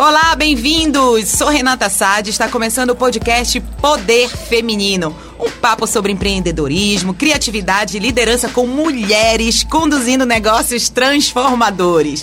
Olá, bem-vindos! Sou Renata Sade, está começando o podcast Poder Feminino. Um papo sobre empreendedorismo, criatividade e liderança com mulheres conduzindo negócios transformadores.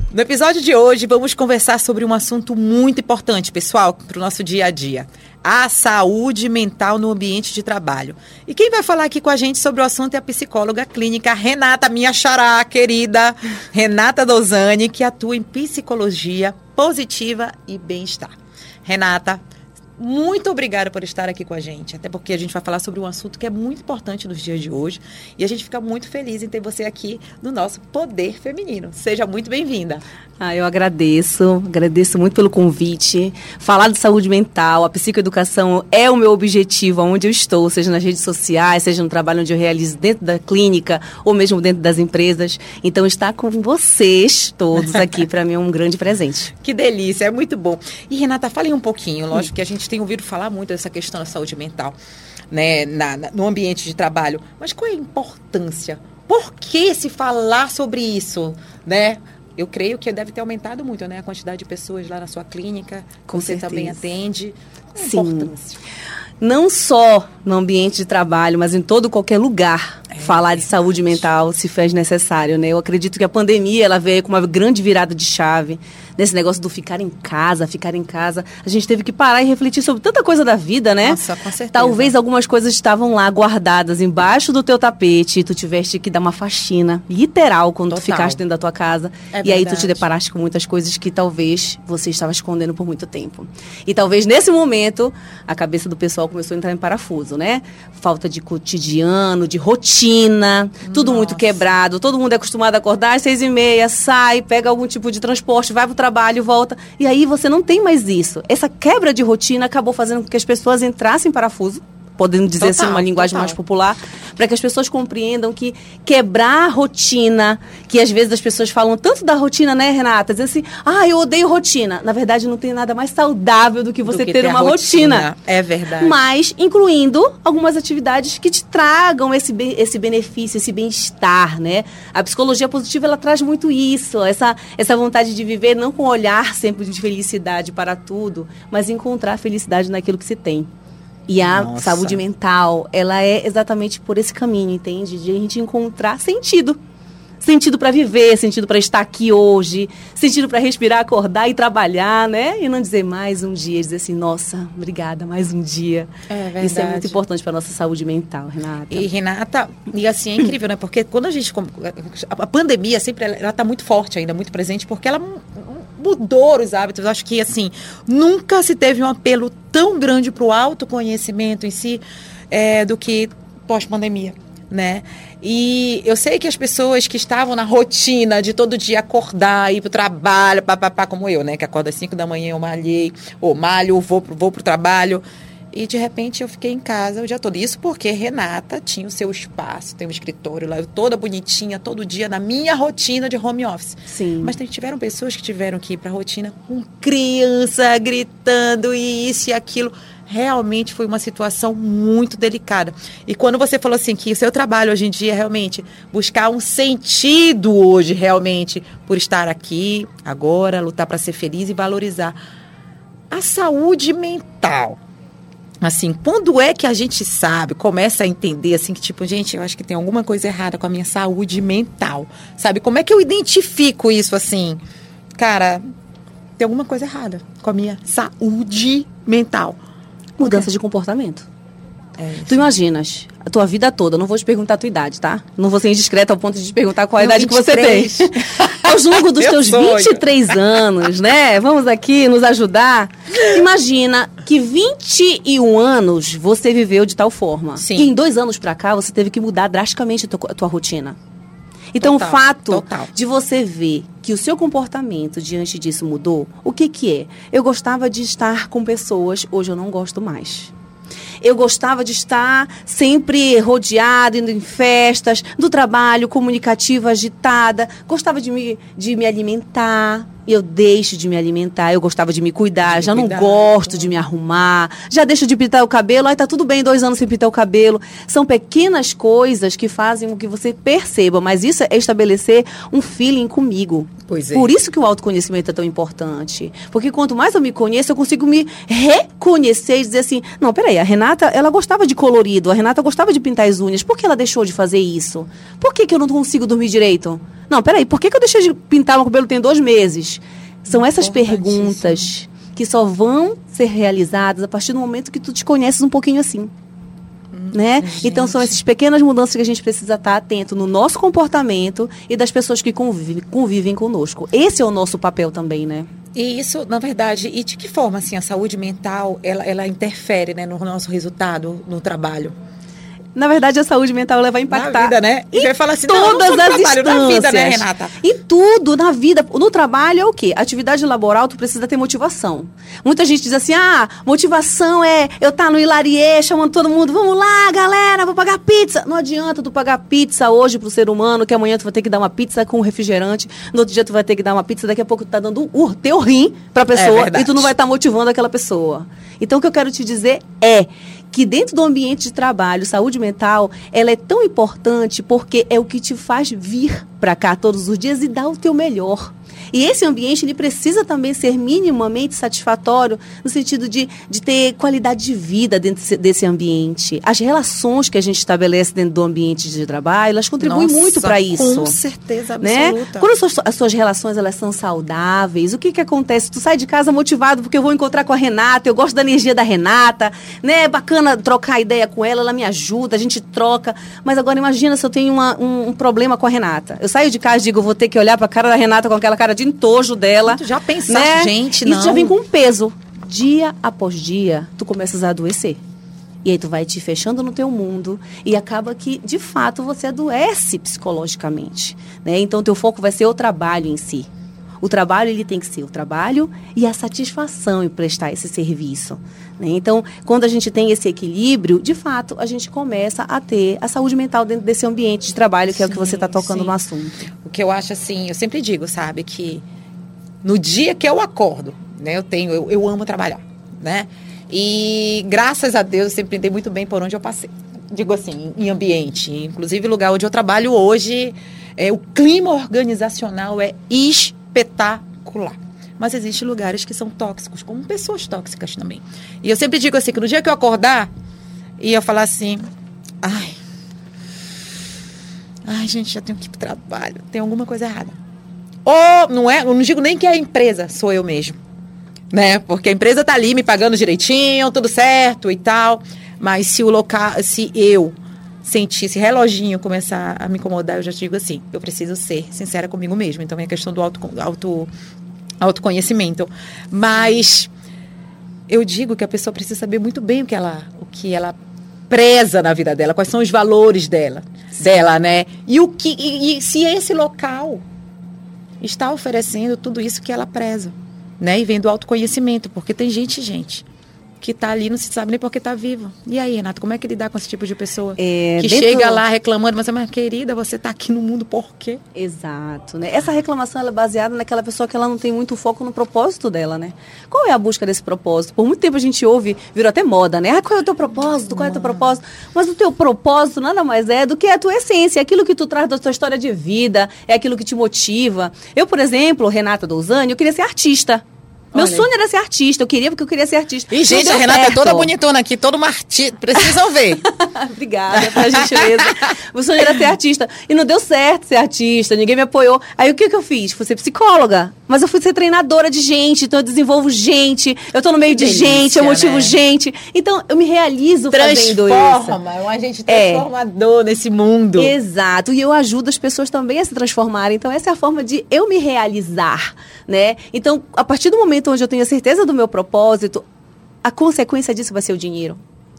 No episódio de hoje, vamos conversar sobre um assunto muito importante, pessoal, para o nosso dia a dia. A saúde mental no ambiente de trabalho. E quem vai falar aqui com a gente sobre o assunto é a psicóloga clínica Renata, minha xará querida, Renata Dozani, que atua em psicologia positiva e bem-estar. Renata, muito obrigada por estar aqui com a gente, até porque a gente vai falar sobre um assunto que é muito importante nos dias de hoje e a gente fica muito feliz em ter você aqui no nosso Poder Feminino. Seja muito bem-vinda. Ah, eu agradeço, agradeço muito pelo convite. Falar de saúde mental, a psicoeducação é o meu objetivo onde eu estou, seja nas redes sociais, seja no trabalho onde eu realizo dentro da clínica ou mesmo dentro das empresas. Então, estar com vocês todos aqui, para mim, é um grande presente. Que delícia, é muito bom. E, Renata, fale um pouquinho, lógico que a gente tem ouvido falar muito dessa questão da saúde mental, né, na, na, no ambiente de trabalho. Mas qual é a importância? Por que se falar sobre isso, né? Eu creio que deve ter aumentado muito, né, a quantidade de pessoas lá na sua clínica. Com você certeza. também atende. Qual a Sim. importância? Não só no ambiente de trabalho, mas em todo qualquer lugar. É falar de saúde mental se faz necessário, né? Eu acredito que a pandemia ela veio com uma grande virada de chave nesse negócio do ficar em casa, ficar em casa. A gente teve que parar e refletir sobre tanta coisa da vida, né? Nossa, com certeza. Talvez algumas coisas estavam lá guardadas embaixo do teu tapete e tu tiveste que dar uma faxina literal quando tu Total. ficaste dentro da tua casa. É e aí tu te verdade. deparaste com muitas coisas que talvez você estava escondendo por muito tempo. E talvez nesse momento a cabeça do pessoal começou a entrar em parafuso, né? Falta de cotidiano, de rotina, tudo muito Nossa. quebrado. Todo mundo é acostumado a acordar às seis e meia, sai, pega algum tipo de transporte, vai pro trabalho, volta. E aí você não tem mais isso. Essa quebra de rotina acabou fazendo com que as pessoas entrassem em parafuso. Podendo dizer assim, Total, uma linguagem total. mais popular, para que as pessoas compreendam que quebrar a rotina, que às vezes as pessoas falam tanto da rotina, né, Renata? Dizer assim, ah, eu odeio rotina. Na verdade, não tem nada mais saudável do que você Do que ter, uma a rotina. É verdade. Mas incluindo algumas atividades que te tragam esse, esse benefício, esse bem-estar, né? A psicologia positiva, ela traz muito isso, essa, essa vontade de viver não com um olhar sempre de felicidade para tudo, mas encontrar felicidade naquilo que se tem. E a Nossa. saúde mental, ela é exatamente por esse caminho, entende? De a gente encontrar sentido. Sentido para viver, sentido para estar aqui hoje, sentido para respirar, acordar e trabalhar, né? E não dizer mais um dia, dizer assim, nossa, obrigada, mais um dia. É Isso é muito verdade. importante para nossa saúde mental, Renata. E Renata, e assim é incrível, né? Porque quando a gente. A pandemia sempre ela, tá muito forte ainda, muito presente, porque ela mudou os hábitos. Acho que assim, nunca se teve um apelo tão grande para o autoconhecimento em si é, do que pós-pandemia. Né? E eu sei que as pessoas que estavam na rotina de todo dia acordar, ir pro trabalho, papapá, como eu, né? Que acorda às 5 da manhã, eu malhei, ou malho, ou vou, pro- vou pro trabalho. E de repente eu fiquei em casa o dia todo. Isso porque Renata tinha o seu espaço, tem um escritório lá, eu toda bonitinha, todo dia, na minha rotina de home office. Sim. Mas tiveram pessoas que tiveram que ir para a rotina com criança gritando e isso e aquilo. Realmente foi uma situação muito delicada. E quando você falou assim que o seu trabalho hoje em dia é realmente buscar um sentido hoje realmente por estar aqui agora, lutar para ser feliz e valorizar a saúde mental. Assim, quando é que a gente sabe, começa a entender assim que tipo, gente, eu acho que tem alguma coisa errada com a minha saúde mental. Sabe? Como é que eu identifico isso assim? Cara, tem alguma coisa errada com a minha saúde mental. Mudança de comportamento. É Tu imaginas, a tua vida toda, não vou te perguntar a tua idade, tá? Não vou ser indiscreta ao ponto de te perguntar qual a idade que você 23. tem. Ao longo dos Meu teus sonho. 23 anos, né? Vamos aqui nos ajudar. Imagina que 21 anos você viveu de tal forma. Sim. Que em dois anos pra cá você teve que mudar drasticamente a tua, a tua rotina. Então, Total, o fato total. de você ver que o seu comportamento diante disso mudou, o que que é? Eu gostava de estar com pessoas, hoje eu não gosto mais. Eu gostava de estar sempre rodeada, indo em festas, do trabalho, comunicativa, agitada. Gostava de me, de me alimentar. Eu deixo de me alimentar. Eu gostava de me cuidar. Já cuidar. não gosto de me arrumar. Já deixo de pintar o cabelo. Aí tá tudo bem, dois anos sem pintar o cabelo. São pequenas coisas que fazem com que você perceba. Mas isso é estabelecer um feeling comigo. Pois é. Por isso que o autoconhecimento é tão importante. Porque quanto mais eu me conheço, eu consigo me reconhecer e dizer assim: não, peraí, a Renata, ela gostava de colorido, a Renata gostava de pintar as unhas. Por que ela deixou de fazer isso? Por que, que eu não consigo dormir direito? Não, peraí, por que, que eu deixei de pintar meu cabelo tem dois meses? São essas perguntas que só vão ser realizadas a partir do momento que tu te conheces um pouquinho assim. Né? Então são essas pequenas mudanças que a gente precisa estar atento no nosso comportamento e das pessoas que convivem, convivem conosco. Esse é o nosso papel também, né? E isso, na verdade, e de que forma assim a saúde mental ela, ela interfere né, no nosso resultado no trabalho? Na verdade, a saúde mental ela vai impactar Na vida, né? E vai falar assim, não, não todas só no as trabalho, na instâncias. vida, né, Renata? Em tudo, na vida. No trabalho é o quê? Atividade laboral, tu precisa ter motivação. Muita gente diz assim, ah, motivação é eu estar no Hilarie chamando todo mundo, vamos lá, galera, vou pagar pizza. Não adianta tu pagar pizza hoje pro ser humano, que amanhã tu vai ter que dar uma pizza com refrigerante, no outro dia tu vai ter que dar uma pizza, daqui a pouco tu tá dando o teu rim pra pessoa verdade. e tu não vai estar motivando aquela pessoa. Então, o que eu quero te dizer é que dentro do ambiente de trabalho, saúde mental, ela é tão importante porque é o que te faz vir para cá todos os dias e dar o teu melhor. E esse ambiente ele precisa também ser minimamente satisfatório no sentido de, de ter qualidade de vida dentro desse, ambiente. As relações que a gente estabelece dentro do ambiente de trabalho, elas contribuem Nossa, muito para isso Com certeza né? absoluta. Quando as suas, as suas relações elas são saudáveis, o que que acontece? Tu sai de casa motivado porque eu vou encontrar com a Renata, eu gosto da energia da Renata, né? É bacana trocar ideia com ela, ela me ajuda, a gente troca. Mas agora imagina se eu tenho uma- um, um problema com a Renata. Eu saio de casa e digo, vou ter que olhar pra cara da Renata com aquela cara de entojo dela. Tu já pensaste, né? gente, Isso não. já vem com um peso. Dia após dia, tu começas a adoecer. E aí tu vai te fechando no teu mundo e acaba que, de fato, você adoece psicologicamente. Né? Então, teu foco vai ser o trabalho em si. O trabalho, ele tem que ser o trabalho e a satisfação em prestar esse serviço. né? Então, quando a gente tem esse equilíbrio, de fato, a gente começa a ter a saúde mental dentro desse ambiente de trabalho, que é o que você está Sim, tocando sim. no assunto. O que eu acho assim, eu sempre digo, sabe, que no dia que eu acordo, né, eu tenho, eu, eu amo trabalhar, né? E graças a Deus eu sempre andei muito bem por onde eu passei. Digo assim, em ambiente, inclusive o lugar onde eu trabalho hoje, é, o clima organizacional é espetacular. Mas existem lugares que são tóxicos, como pessoas tóxicas também. E eu sempre digo assim, que no dia que eu acordar, e eu falar assim, ai, ai gente, já tenho que ir pro trabalho, tem alguma coisa errada. Ou, não é, eu não digo nem que é a empresa, sou eu mesmo. Né? Porque a empresa tá ali me pagando direitinho, tudo certo e tal. Mas se o local, se eu sentir esse reloginho começar a me incomodar, eu já digo assim, eu preciso ser sincera comigo mesmo. Então é a questão do auto, auto, autoconhecimento. Mas eu digo que a pessoa precisa saber muito bem o que ela, o que ela preza na vida dela, quais são os valores dela, dela, né? E o que e, e se esse local está oferecendo tudo isso que ela preza, né? E vem do autoconhecimento, porque tem gente, gente, que tá ali não se sabe nem porque tá viva. E aí, Renato, como é que lidar com esse tipo de pessoa? É, que dentro- chega lá reclamando, mas, mas querida, você tá aqui no mundo por quê? Exato, né? Essa reclamação é baseada naquela pessoa que ela não tem muito foco no propósito dela, né? Qual é a busca desse propósito? Por muito tempo a gente ouve, virou até moda, né? Ah, qual é o teu propósito? Qual é o teu propósito? Mas o teu propósito nada mais é do que a tua essência, é aquilo que tu traz da tua história de vida, é aquilo que te motiva. Eu, por exemplo, Renata Douzani, eu queria ser artista. Meu Olha. sonho era ser artista, eu queria porque eu queria ser artista. E, gente, a Renata é certo. toda bonitona aqui, toda uma artista. Precisam ver. Obrigada pela gentileza. Meu sonho era ser artista. E não deu certo ser artista, ninguém me apoiou. Aí o que, que eu fiz? Fui ser psicóloga. Mas eu fui ser treinadora de gente, então eu desenvolvo gente, eu tô no meio de delícia, gente, eu motivo né? gente. Então eu me realizo fazendo isso. Transforma, é um agente É. transformador nesse mundo. Exato. E eu ajudo as pessoas também a se transformarem. Então, essa é a forma de eu me realizar, né? Então, a partir do momento onde eu tenho a certeza do meu propósito, a consequência disso vai ser o dinheiro.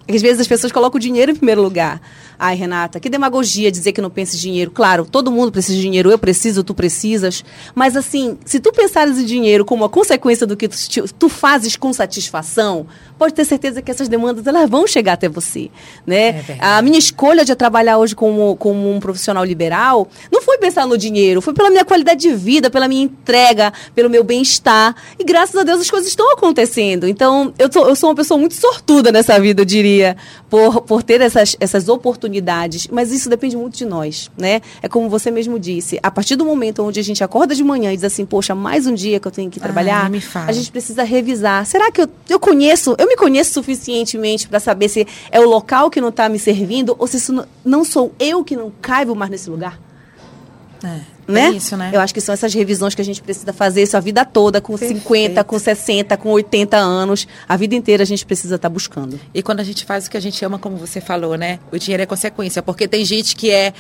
Às vezes as pessoas colocam o dinheiro em primeiro lugar. Ai, Renata, que demagogia dizer que não pensa em dinheiro. Claro, todo mundo precisa de dinheiro, eu preciso, tu precisas. Mas assim, se tu pensares em dinheiro como a consequência do que tu, tu fazes com satisfação, pode ter certeza que essas demandas elas vão chegar até você. Né? É a minha escolha de trabalhar hoje como, como um profissional liberal não foi pensar no dinheiro, foi pela minha qualidade de vida, pela minha entrega, pelo meu bem-estar. E graças a Deus as coisas estão acontecendo. Então, eu, tô, eu sou uma pessoa muito sortuda nessa vida, eu diria, por, por ter essas, essas oportunidades. Mas isso depende muito de nós. Né? É como você mesmo disse, a partir do momento onde a gente acorda de manhã e diz assim, poxa, mais um dia que eu tenho que trabalhar, Ai, a gente precisa revisar. Será que eu, eu conheço, eu me conheço suficientemente para saber se é o local que não está me servindo ou se isso não sou eu que não caibo mais nesse lugar? É. Né? É isso, né? Eu acho que são essas revisões que a gente precisa fazer isso a vida toda, com Perfeito. 50, com 60, com 80 anos. A vida inteira a gente precisa estar tá buscando. E quando a gente faz o que a gente ama, como você falou, né? O dinheiro é consequência. Porque tem gente que é,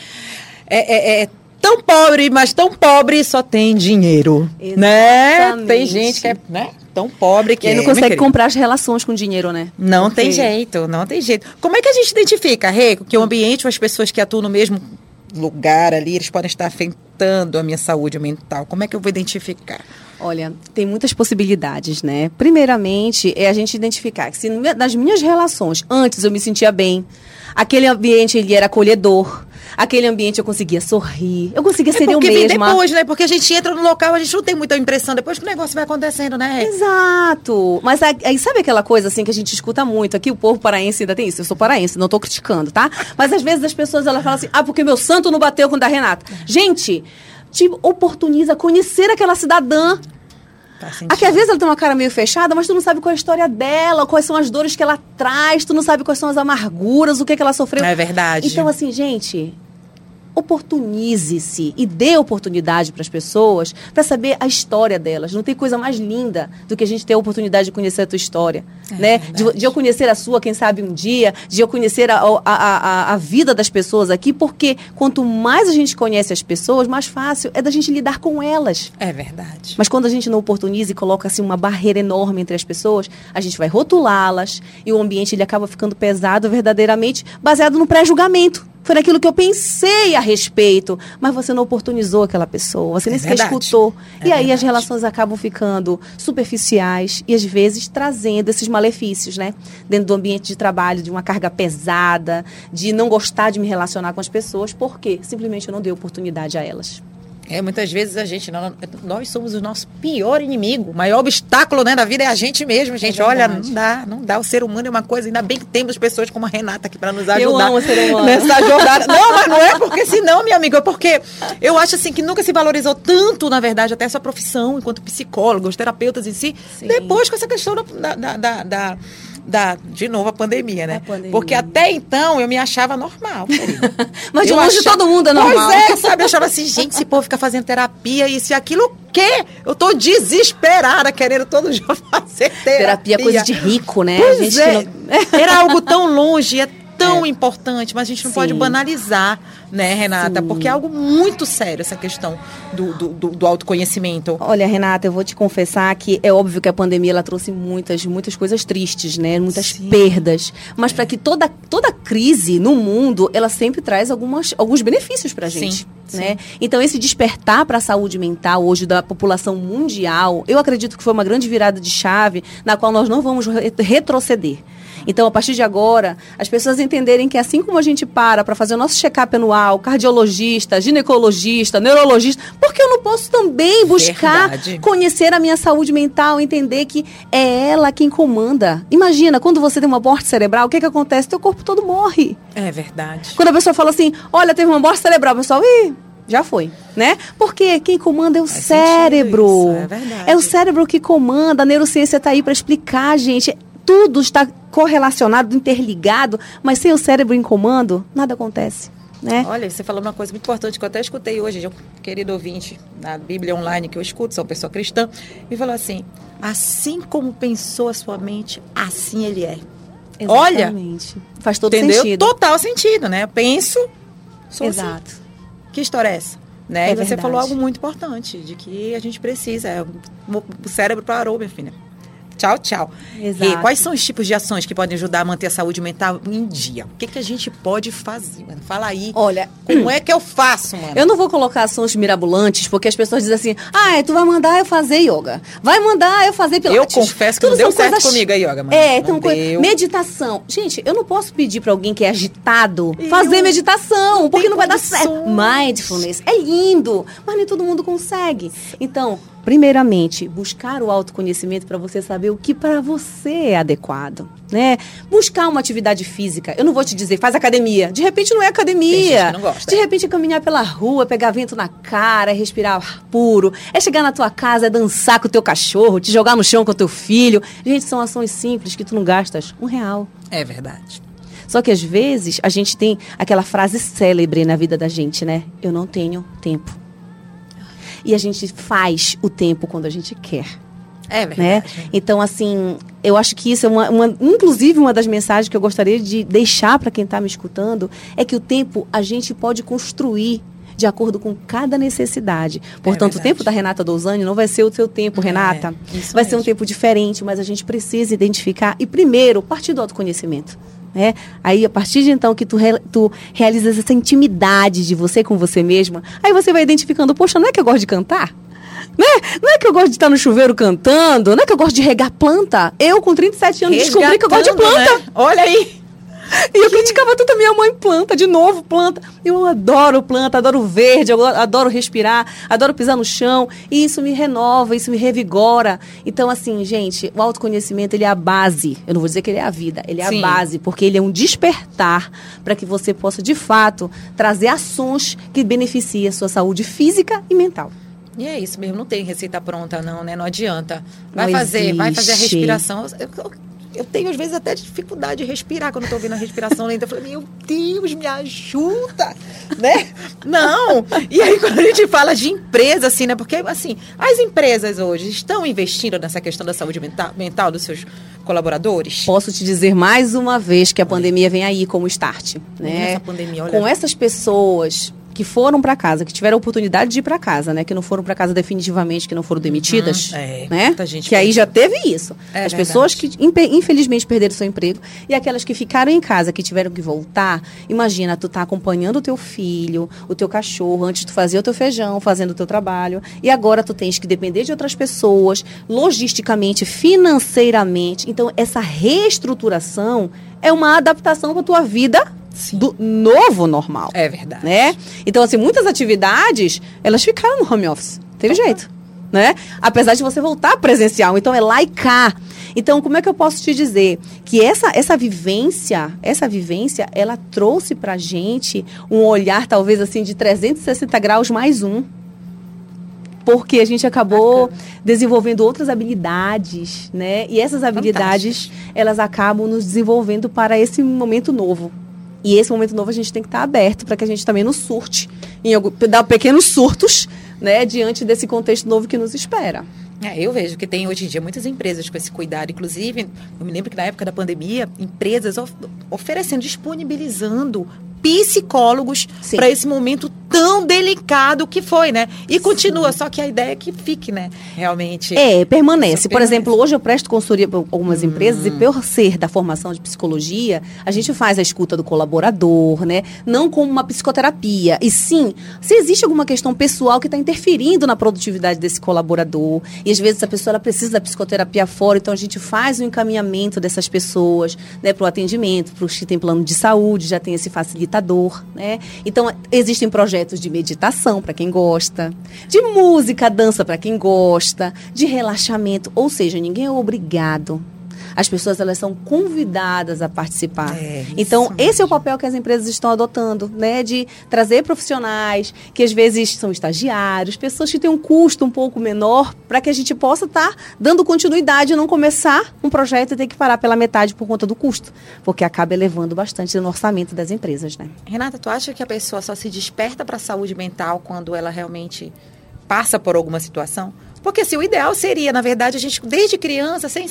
é, é, é tão pobre, mas tão pobre só tem dinheiro. Né? Tem gente que é né? Tão pobre que. Ele não consegue comprar as relações com dinheiro, né? Não Porque... tem jeito, não tem jeito. Como é que a gente identifica, Rê, que o ambiente ou as pessoas que atuam no mesmo lugar ali, eles podem estar afetando a minha saúde mental? Como é que eu vou identificar? Olha, tem muitas possibilidades, né? Primeiramente, é a gente identificar que se nas minhas relações, antes eu me sentia bem, aquele ambiente ele era acolhedor, aquele ambiente eu conseguia sorrir, eu conseguia é ser eu mesma. depois, né? Porque a gente entra no local, a gente não tem muita impressão depois que o negócio vai acontecendo, né? Exato. Mas aí sabe aquela coisa assim que a gente escuta muito aqui, o povo paraense ainda tem isso. Eu sou paraense, não tô criticando, tá? Mas às vezes as pessoas elas falam assim: "Ah, porque meu santo não bateu com o da Renata". Gente, te oportuniza conhecer aquela cidadã. Tá Aqui, às vezes, ela tem uma cara meio fechada, mas tu não sabe qual é a história dela, quais são as dores que ela traz, tu não sabe quais são as amarguras, o que, é que ela sofreu. É verdade. Então, assim, gente, oportunize-se e dê oportunidade para as pessoas para saber a história delas. Não tem coisa mais linda do que a gente ter a oportunidade de conhecer a tua história. É, né? De, de, eu conhecer a sua, quem sabe um dia, de eu conhecer a, a, a, a, vida das pessoas aqui, porque quanto mais a gente conhece as pessoas, mais fácil é da gente lidar com elas. É verdade. Mas quando a gente não oportuniza e coloca assim, uma barreira enorme entre as pessoas, a gente vai rotulá-las e o ambiente ele acaba ficando pesado verdadeiramente baseado no pré-julgamento. Foi naquilo que eu pensei a respeito, mas você não oportunizou aquela pessoa, você nem é sequer escutou. É e aí as relações acabam ficando superficiais e às vezes trazendo esses malefícios, né? Dentro do ambiente de trabalho, de uma carga pesada, de não gostar de me relacionar com as pessoas, porque simplesmente eu não dei oportunidade a elas. É, muitas vezes a gente, nós, nós somos o nosso pior inimigo. O maior obstáculo né, da vida é a gente mesmo, gente. É Olha, não dá, não dá. O ser humano é uma coisa, ainda bem que temos pessoas como a Renata aqui para nos ajudar. Nessa jornada. Não, mas não é porque senão, minha amiga, é porque eu acho assim que nunca se valorizou tanto, na verdade, até a sua profissão enquanto psicólogos, terapeutas em si, Sim. depois com essa questão da, da, da, da da, de novo, a pandemia, né? A pandemia. Porque até então eu me achava normal. Mas de longe achava... todo mundo é normal. Pois é, sabe? Eu achava assim, gente, esse povo fica fazendo terapia, isso e aquilo, o quê? Eu tô desesperada, querendo todo dia fazer terapia. Terapia é coisa de rico, né? Pois é. Não... Era algo tão longe, é tão é. importante, mas a gente não Sim. pode banalizar, né, Renata? Sim. Porque é algo muito sério essa questão do, do, do, do, autoconhecimento. Olha, Renata, eu vou te confessar que é óbvio que a pandemia ela trouxe muitas, muitas coisas tristes, né? Muitas Sim. perdas. Mas para que toda, toda crise no mundo, ela sempre traz algumas, alguns benefícios para a gente. Né? Então, esse despertar para a saúde mental hoje da população mundial, eu acredito que foi uma grande virada de chave na qual nós não vamos retroceder. Então, a partir de agora, as pessoas entenderem que assim como a gente para para fazer o nosso check-up anual, cardiologista, ginecologista, neurologista, porque eu não posso também buscar Verdade. conhecer a minha saúde mental, entender que é ela quem comanda. Imagina, quando você tem uma morte cerebral, o que, que acontece? Teu corpo todo morre. É verdade. Quando a pessoa fala assim, olha, teve uma morte cerebral, o pessoal, ih, já foi, né? Porque quem comanda é o Faz cérebro. Isso, é, verdade. é o cérebro que comanda. A neurociência está aí para explicar, gente tudo está correlacionado, interligado, mas sem o cérebro em comando, nada acontece. Né? Olha, você falou uma coisa muito importante que eu até escutei hoje, de um querido ouvinte na Bíblia Online que eu escuto, sou uma pessoa cristã, e falou assim: assim como pensou a sua mente, assim ele é. Exatamente. Olha, faz todo entendeu? sentido. Total sentido, né? Eu penso, sou assim. Exato. Assim. Que história é essa? Né? É e você verdade. falou algo muito importante, de que a gente precisa. É, o cérebro parou, minha filha Tchau, tchau. Exato. E quais são os tipos de ações que podem ajudar a manter a saúde mental em dia? O que, que a gente pode fazer? Mano? Fala aí. Olha, como é que eu faço, mano? Eu não vou colocar ações mirabolantes, porque as pessoas dizem assim: ah, tu vai mandar eu fazer yoga. Vai mandar eu fazer pilates. Eu confesso que Tudo não deu certo coisas- comigo a yoga, mano. É, Não então, coisa- meditação. Gente, eu não posso pedir pra alguém que é agitado Eu- fazer meditação, porque tem não vai dar certo. Mindfulness é lindo, mas nem todo mundo consegue. Então, primeiramente, buscar o autoconhecimento para você saber o que para você é adequado, né? Buscar uma atividade física. Eu não vou te dizer, faz academia. De repente não é academia. Não gosta. De repente é caminhar pela rua, pegar vento na cara, é respirar ar puro. É chegar na tua casa, é dançar com o teu cachorro, te jogar no chão com o teu filho. Gente, são ações simples que tu não gastas um real. É verdade. Só que às vezes a gente tem aquela frase célebre na vida da gente, né? Eu não tenho tempo. E a gente faz o tempo quando a gente quer É né? verdade. Então, assim, eu acho que isso é uma, uma- inclusive uma das mensagens que eu gostaria de deixar para quem está me escutando é que o tempo a gente pode construir de acordo com cada necessidade. Portanto, o verdade. tempo da Renata Douzani não vai ser o seu tempo, É, Renata. isso Vai ser um mesmo. tempo diferente, mas a gente precisa identificar e primeiro partir do autoconhecimento. Né? Aí, a partir de então que tu, re, tu realizas essa intimidade de você com você mesma, aí você vai identificando, poxa, não é que eu gosto de cantar? Né? Não é que eu gosto de estar no chuveiro cantando, não é que eu gosto de regar planta. Eu, com 37 anos, descobri que eu gosto de Resgatando, planta. né? Olha aí. E eu criticava tanto a minha mãe planta, de novo planta. Eu adoro planta, adoro verde, eu adoro respirar, adoro pisar no chão. E isso me renova, isso me revigora. Então, assim, gente, o autoconhecimento, ele é a base. Eu não vou dizer que ele é a vida, ele é Sim. a base, porque ele é um despertar para que você possa, de fato, trazer ações que beneficiem a sua saúde física e mental. E é isso mesmo, não tem receita pronta, não, né? Não adianta. Vai Não fazer, vai fazer a existe. respiração. Eu, eu- eu tenho, às vezes, até dificuldade de respirar quando eu tô ouvindo a respiração lenta. Eu falei, meu Deus, me ajuda, né? Não! E aí, quando a gente fala de empresa, assim, né? Porque, assim, as empresas hoje estão investindo nessa questão da saúde mental, mental dos seus colaboradores? Posso te dizer mais uma vez que a pandemia vem aí como start, né? Essa pandemia, olha. Com essas pessoas que foram para casa, que tiveram a oportunidade de ir para casa, né? Que não foram para casa definitivamente, que não foram demitidas, Uhum, é, né? que aí já teve isso. É As verdade. pessoas que infelizmente perderam seu emprego e aquelas que ficaram em casa, que tiveram que voltar. Imagina, tu tá acompanhando o teu filho, o teu cachorro, antes tu fazia o teu feijão, fazendo o teu trabalho, e agora tu tens que depender de outras pessoas, logisticamente, financeiramente. Então, essa reestruturação é uma adaptação para tua vida Sim. do novo normal É verdade. né? Então, assim, muitas atividades, elas ficaram no home office. Teve jeito, né? Apesar de você voltar presencial. Então, é lá e cá. Então, como é que eu posso te dizer? Que essa, essa vivência, essa vivência, ela trouxe pra gente um olhar, talvez, assim, de 360 graus mais um. Porque a gente acabou desenvolvendo outras habilidades, né? E essas habilidades, elas acabam nos desenvolvendo para esse momento novo. E esse momento novo a gente tem que estar aberto para que a gente também não surte, em algum, dar pequenos surtos, né, diante desse contexto novo que nos espera. É, eu vejo que tem hoje em dia muitas empresas com esse cuidado. Inclusive, eu me lembro que na época da pandemia, empresas of- oferecendo, disponibilizando psicólogos para esse momento tão delicado que foi, né? E continua, só que a ideia é que fique, né? Realmente. É, permanece. Só Por permanece. exemplo, hoje eu presto consultoria para algumas empresas e por ser da formação de psicologia, a gente faz a escuta do colaborador, né? Não como uma psicoterapia. E sim, se existe alguma questão pessoal que está interferindo na produtividade desse colaborador, e às vezes a pessoa precisa da psicoterapia fora, então a gente faz o encaminhamento dessas pessoas, né, para o atendimento, para os que têm plano de saúde, já tem esse facilitador, né? Então, existem projetos de meditação para quem gosta, de música, dança para quem gosta, de relaxamento, ou seja, ninguém é obrigado. As pessoas elas são convidadas a participar. É, então, esse é o papel que as empresas estão adotando, né, de trazer profissionais que às vezes são estagiários, pessoas que têm um custo um pouco menor, para que a gente possa estar dando continuidade e não começar um projeto e ter que parar pela metade por conta do custo, porque acaba elevando bastante no orçamento das empresas, né? Renata, tu acha que a pessoa só se desperta para a saúde mental quando ela realmente passa por alguma situação? Porque assim, o ideal seria, na verdade, a gente, desde criança, ser,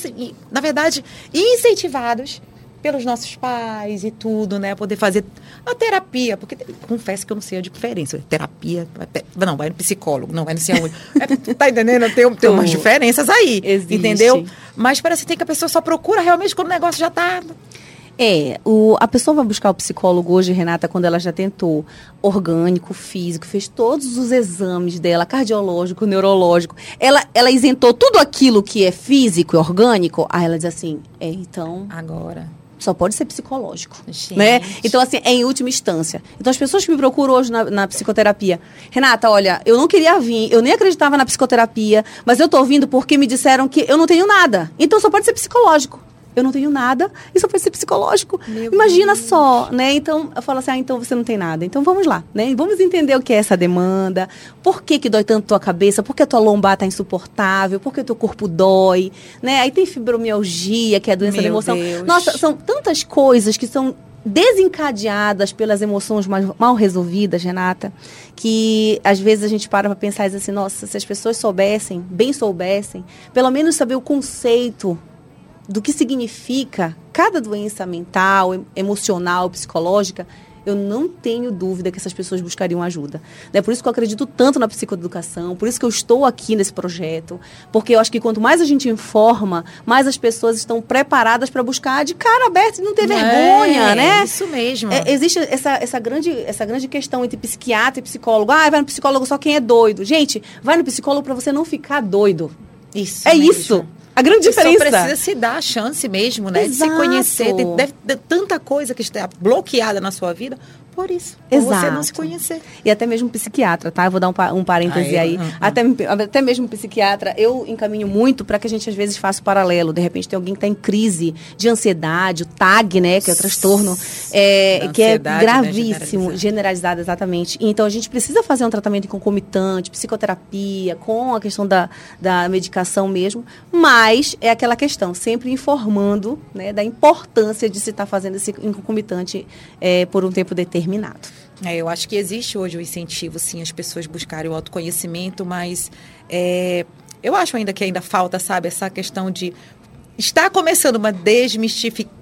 na verdade, incentivados pelos nossos pais e tudo, né? Poder fazer a terapia. Porque confesso que eu não sei a diferença. Terapia, não, vai no psicólogo, não vai no aonde. É, tá entendendo? Tem, tem umas diferenças aí. Existe. Entendeu? Mas parece que tem que a pessoa só procura realmente quando o negócio já está é, o, a pessoa vai buscar o psicólogo hoje, Renata, quando ela já tentou orgânico, físico, fez todos os exames dela, cardiológico, neurológico. Ela, ela isentou tudo aquilo que é físico e orgânico. Aí ela diz assim: é, então. Agora só pode ser psicológico, Gente. né? Então, assim, é em última instância. Então, as pessoas que me procuram hoje na, na, psicoterapia, Renata, olha, eu não queria vir, eu nem acreditava na psicoterapia, mas eu tô vindo porque me disseram que eu não tenho nada. Então, só pode ser psicológico eu não tenho nada, isso vai ser psicológico. Meu Imagina Deus. só, né? Então, eu falo assim, ah, então você não tem nada. Então vamos lá, né? Vamos entender o que é essa demanda, por que que dói tanto tua cabeça, por que a tua lombar tá insuportável, por que o teu corpo dói, né? Aí tem fibromialgia, que é a doença Meu da emoção. Deus. Nossa, são tantas coisas que são desencadeadas pelas emoções mal, mal resolvidas, Renata, que às vezes a gente para para pensar e diz assim, nossa, se as pessoas soubessem, bem soubessem, pelo menos saber o conceito do que significa cada doença mental, emocional, psicológica, eu não tenho dúvida que essas pessoas buscariam ajuda. É por isso que eu acredito tanto na psicoeducação, por isso que eu estou aqui nesse projeto, porque eu acho que quanto mais a gente informa, mais as pessoas estão preparadas para buscar de cara aberta e não ter é, vergonha, né? Isso mesmo. É, existe essa, essa, grande, essa grande questão entre psiquiatra e psicólogo. Ah, vai no psicólogo só quem é doido. Gente, vai no psicólogo para você não ficar doido. Isso. É mesmo. isso. A grande diferença. Você precisa se dar a chance mesmo, né? Exato. De se conhecer. Deve ter tanta coisa que está bloqueada na sua vida por isso. Exato. você não se conhecer. E até mesmo psiquiatra, tá? Eu vou dar um, um parêntese aí. aí. Uhum. Até, até mesmo psiquiatra, eu encaminho muito para que a gente às vezes faça o paralelo. De repente tem alguém que está em crise de ansiedade, o TAG, né? Que é o transtorno, é, que é né, gravíssimo, né? generalizado, exatamente. Então a gente precisa fazer um tratamento concomitante, psicoterapia, com a questão da, da medicação mesmo. Mas é aquela questão, sempre informando né, da importância de se estar tá fazendo esse concomitante é, por um tempo determinado determinado. É, eu acho que existe hoje o incentivo, sim, as pessoas buscarem o autoconhecimento, mas é, eu acho ainda que ainda falta, sabe, essa questão de está começando uma desmistificação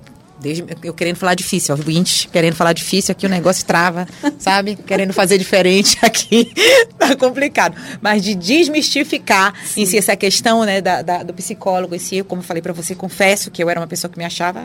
eu querendo falar difícil, ouvintes, querendo falar difícil, aqui o negócio trava, sabe? querendo fazer diferente aqui, tá complicado. Mas de desmistificar Sim. em si essa questão, né, da, da, do psicólogo em si, como eu falei para você, confesso que eu era uma pessoa que me achava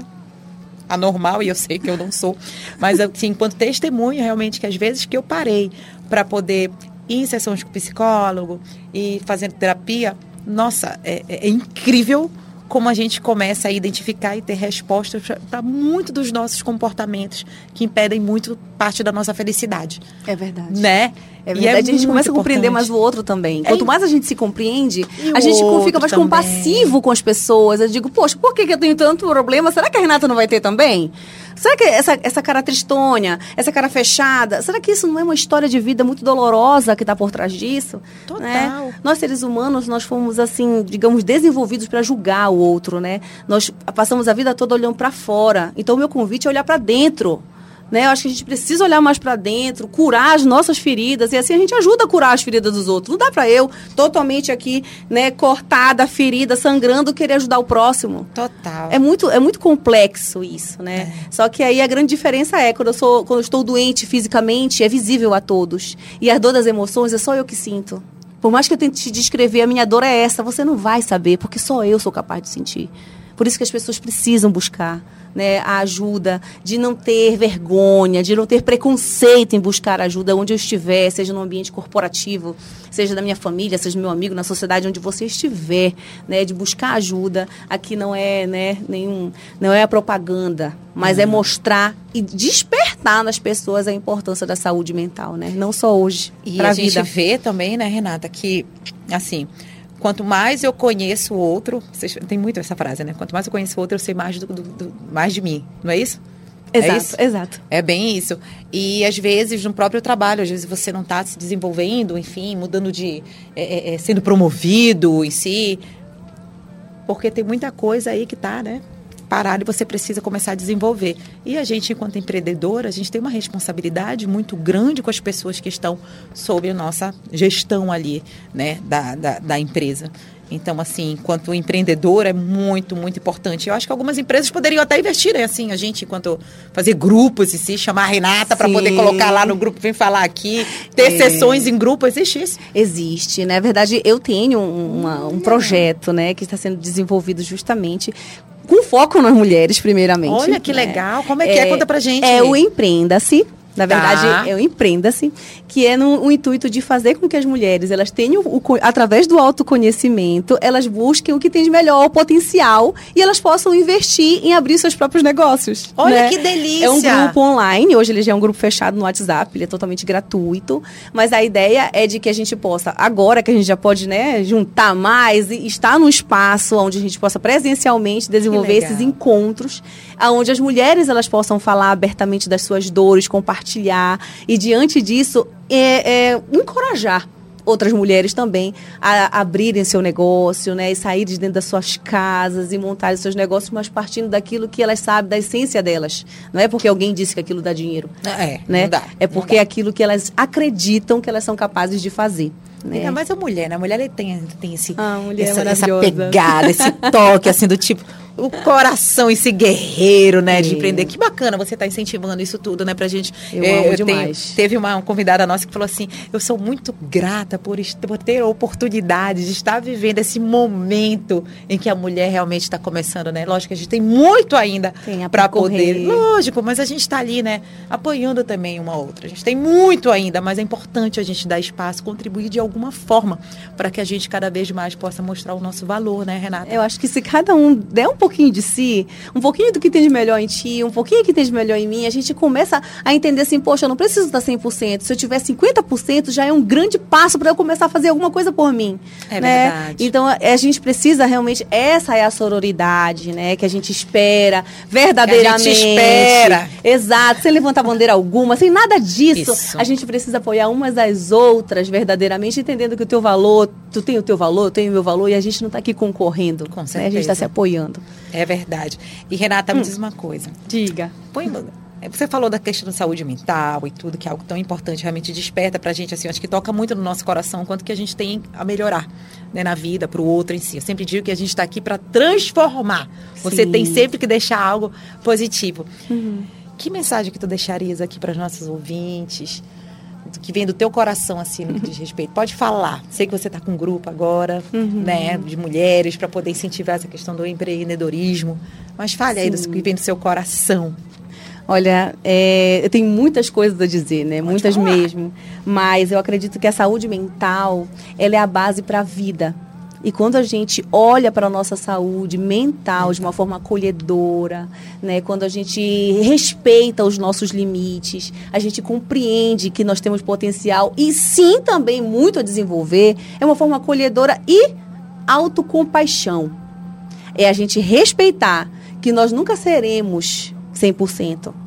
anormal e eu sei que eu não sou, mas assim, enquanto testemunho realmente que às vezes que eu parei para poder ir em sessões com psicólogo e fazendo terapia, nossa, é, é, é incrível como a gente começa a identificar e ter respostas para muito dos nossos comportamentos que impedem muito parte da nossa felicidade. É verdade. Né? É verdade. É a gente começa a compreender mais o outro também. É Quanto mais a gente se compreende, a gente fica mais também. compassivo com as pessoas. Eu digo, poxa, por que eu tenho tanto problema? Será que a Renata não vai ter também? Será que essa, essa cara tristônia, essa cara fechada, será que isso não é uma história de vida muito dolorosa que está por trás disso? Total. Né? Nós, seres humanos, nós fomos, assim, digamos, desenvolvidos para julgar o outro, né? Nós passamos a vida toda olhando para fora. Então, o meu convite é olhar para dentro. Né? Eu acho que a gente precisa olhar mais para dentro, curar as nossas feridas e assim a gente ajuda a curar as feridas dos outros. Não dá para eu totalmente aqui, né, cortada, ferida, sangrando, querer ajudar o próximo. Total. É muito é muito complexo isso, né? É. Só que aí a grande diferença é quando eu sou quando eu estou doente fisicamente, é visível a todos. E a dor das emoções é só eu que sinto. Por mais que eu tente te descrever, a minha dor é essa, você não vai saber, porque só eu sou capaz de sentir. Por isso que as pessoas precisam buscar né, a ajuda, de não ter vergonha, de não ter preconceito em buscar ajuda onde eu estiver, seja no ambiente corporativo, seja da minha família, seja do meu amigo, na sociedade onde você estiver, né, de buscar ajuda. Aqui não é, né, nenhum, não é a propaganda, mas é uhum. é mostrar e despertar nas pessoas a importância da saúde mental, né? Não só hoje, e a, a gente vê também, né, Renata, que assim, quanto mais eu conheço o outro, tem muito essa frase, né? Quanto mais eu conheço o outro, eu sei mais, do, do, do mais de mim, não é isso? Exato, é isso? exato. É bem isso. E às vezes no próprio trabalho, às vezes você não está se desenvolvendo, enfim, mudando de. É, é, é, sendo promovido em si. Porque tem muita coisa aí que está, né? Parado e você precisa começar a desenvolver. E a gente, enquanto empreendedora, a gente tem uma responsabilidade muito grande com as pessoas que estão sob a nossa gestão ali, né, da, da, da empresa. Então, assim, enquanto empreendedor é muito, muito importante. Eu acho que algumas empresas poderiam até investir, né? Assim, a gente, enquanto fazer grupos e se chamar a Renata para poder colocar lá no grupo, vem falar aqui, ter é. sessões em grupo, existe isso? Existe, né? Na verdade, eu tenho uma, um projeto, né, que está sendo desenvolvido justamente com foco nas mulheres, primeiramente. Olha que né? legal. Como é que é? é? Conta pra gente. É o Empreenda-se. Na verdade, tá. é o Empreenda-se, que é no, o intuito de fazer com que as mulheres, elas tenham, o, através do autoconhecimento, elas busquem o que tem de melhor, o potencial, e elas possam investir em abrir seus próprios negócios. Olha né? que delícia! É um grupo online, hoje ele já é um grupo fechado no WhatsApp, ele é totalmente gratuito, mas a ideia é de que a gente possa, agora que a gente já pode né, juntar mais e estar num espaço onde a gente possa presencialmente desenvolver esses encontros, onde as mulheres elas possam falar abertamente das suas dores, compartilhar e diante disso é, é, encorajar outras mulheres também a, abrirem seu negócio, né, e sair de dentro das suas casas e montarem seus negócios, mas partindo daquilo que elas sabem da essência delas. Não é porque alguém disse que aquilo dá dinheiro, é, né? Dá, é porque é aquilo que elas acreditam que elas são capazes de fazer. Né? Ainda mais a mulher, né? A mulher tem, tem esse, ah, essa, essa pegada, esse toque, assim, do tipo, o coração, esse guerreiro, né, de empreender. Que bacana você estar tá incentivando isso tudo, né, pra gente. Eu é, amo eu demais. Tenho, teve uma, convidada nossa que falou assim: eu sou muito grata por, por ter a oportunidade de estar vivendo esse momento em que a mulher realmente está começando, né? Lógico que a gente tem muito ainda para poder. Lógico, mas a gente está ali, né, apoiando também uma outra. A gente tem muito ainda, mas é importante a gente dar espaço, contribuir de alguma forma para que a gente cada vez mais possa mostrar o nosso valor, né, Renata? Eu acho que se cada um der um pouquinho de si, um pouquinho do que tem de melhor em ti, um pouquinho que tem de melhor em mim, a gente começa a entender assim, poxa, eu não preciso estar 100%. Se eu tiver 50%, já é um grande passo para eu começar a fazer alguma coisa por mim. É né? verdade. Então, a gente precisa realmente, essa é a sororidade, né? Que a gente espera verdadeiramente. Que a gente espera. Exato, sem levantar bandeira alguma, sem nada disso. Isso. A gente precisa apoiar umas às outras verdadeiramente, entendendo que o teu valor, tu tem o teu valor, eu tenho o meu valor, e a gente não está aqui concorrendo. Com certeza. Né? A gente está se apoiando. É verdade. E Renata, me hum. diz uma coisa. Diga. Põe, você falou da questão da saúde mental e tudo, que é algo tão importante, realmente desperta pra gente, assim, acho que toca muito no nosso coração, quanto que a gente tem a melhorar né, na vida, pro outro em si. Eu sempre digo que a gente está aqui para transformar. Você Sim. tem sempre que deixar algo positivo. Uhum. Que mensagem que tu deixarias aqui para os nossos ouvintes? Que vem do teu coração, assim, no que diz respeito. Pode falar. Sei que você está com um grupo agora, uhum. né, de mulheres, para poder incentivar essa questão do empreendedorismo. Mas fale aí do que vem do seu coração. Olha, é, eu tenho muitas coisas a dizer, né? Pode muitas falar. mesmo. Mas eu acredito que a saúde mental, ela é a base para a vida. E quando a gente olha para a nossa saúde mental de uma forma acolhedora, né, quando a gente respeita os nossos limites, a gente compreende que nós temos potencial e sim também muito a desenvolver, é uma forma acolhedora e autocompaixão. É a gente respeitar que nós nunca seremos 100%.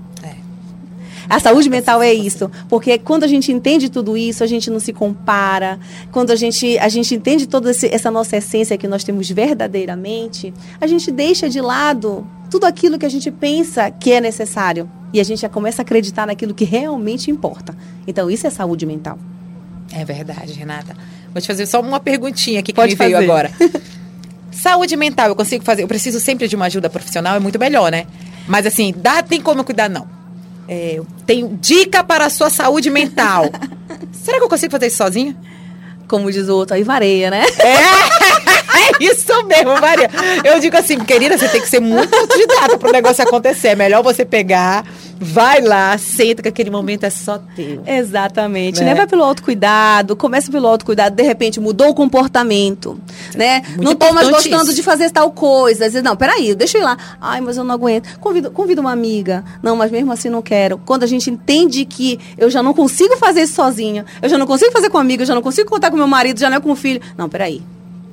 A saúde mental é isso, porque quando a gente entende tudo isso, a gente não se compara. Quando a gente, a gente entende toda essa nossa essência que nós temos verdadeiramente, a gente deixa de lado tudo aquilo que a gente pensa que é necessário. E a gente já começa a acreditar naquilo que realmente importa. Então, isso é saúde mental. É verdade, Renata. Vou te fazer só uma perguntinha aqui que Pode me veio agora. saúde mental, eu consigo fazer. Eu preciso sempre de uma ajuda profissional, é muito melhor, né? Mas assim, dá, tem como eu cuidar? Não. É, tenho dica para a sua saúde mental. Será que eu consigo fazer isso sozinha? Como diz o outro, aí vareia, né? É, é isso mesmo, Maria. Eu digo assim, querida, você tem que ser muito autodidata para o negócio acontecer. É melhor você pegar Vai lá, senta que aquele momento é só teu. Exatamente. Né? Vai pelo autocuidado, começa pelo autocuidado, de repente mudou o comportamento, né? Não tô mais gostando isso. de fazer tal coisa. Às vezes, não, peraí, deixa eu ir lá. Ai, mas eu não aguento. Convido, convido uma amiga. Não, mas mesmo assim não quero. Quando a gente entende que eu já não consigo fazer isso sozinha, eu já não consigo fazer com amiga, eu já não consigo contar com meu marido, já não é com o filho. Não, peraí.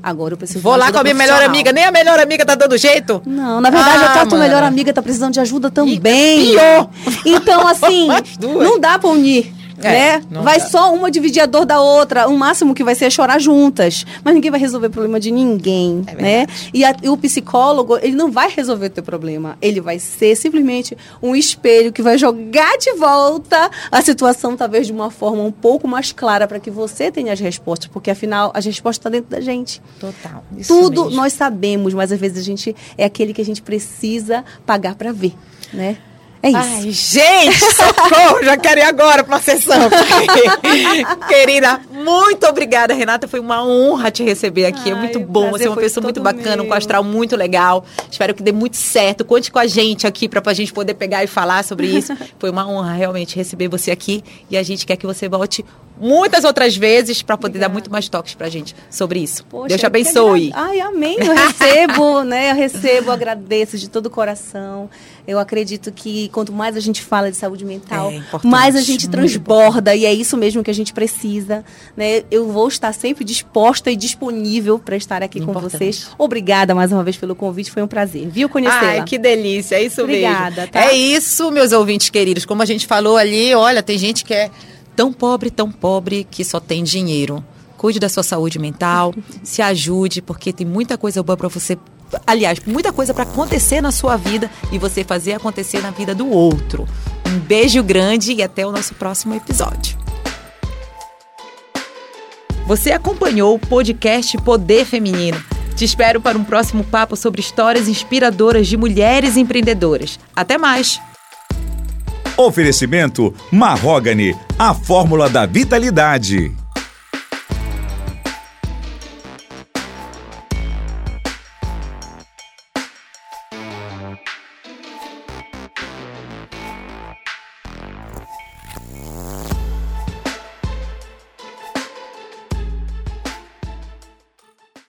Agora eu preciso Vou lá com a minha melhor amiga. Nem a melhor amiga tá dando jeito. Não, na verdade, ah, a melhor amiga, tá precisando de ajuda também. pior. Então, assim, não dá pra unir. É, né? Vai dá. só uma dividir a dor da outra. O máximo que vai ser é chorar juntas. Mas ninguém vai resolver o problema de ninguém, é né? E, a, e, o psicólogo, ele não vai resolver o teu problema. Ele vai ser simplesmente um espelho que vai jogar de volta a situação, talvez de uma forma um pouco mais clara, para que você tenha as respostas. Porque, afinal, as respostas estão dentro da gente. Total. Tudo mesmo. nós sabemos, mas às vezes a gente é aquele que a gente precisa pagar para ver, né? É isso. Ai, gente, socorro! já quero ir agora para a sessão. Querida, muito obrigada, Renata. Foi uma honra te receber aqui. É Ai, é muito bom. Você é uma pessoa muito bacana, meu. um astral muito legal. Espero que dê muito certo. Conte com a gente aqui para a gente poder pegar e falar sobre isso. Foi uma honra realmente receber você aqui e a gente quer que você volte muitas outras vezes para poder Obrigada. dar muito mais toques para a gente sobre isso. Poxa, Deus te abençoe. Ai, amém. Eu recebo, né? Eu recebo, agradeço de todo o coração. Eu acredito que quanto mais a gente fala de saúde mental, é mais a gente transborda e é isso mesmo que a gente precisa. Né? Eu vou estar sempre disposta e disponível para estar aqui importante. com vocês. Obrigada mais uma vez pelo convite, foi um prazer. Viu conhecer? Ai, que delícia, é isso Obrigada, mesmo. Tá? É isso, meus ouvintes queridos. Como a gente falou ali, olha, tem gente que é tão pobre, tão pobre que só tem dinheiro. Cuide da sua saúde mental, se ajude, porque tem muita coisa boa para você aliás, muita coisa para acontecer na sua vida e você fazer acontecer na vida do outro. Um beijo grande e até o nosso próximo episódio. Você acompanhou o podcast Poder Feminino. Te espero para um próximo papo sobre histórias inspiradoras de mulheres empreendedoras. Até mais! Oferecimento Marrogane, a fórmula da vitalidade.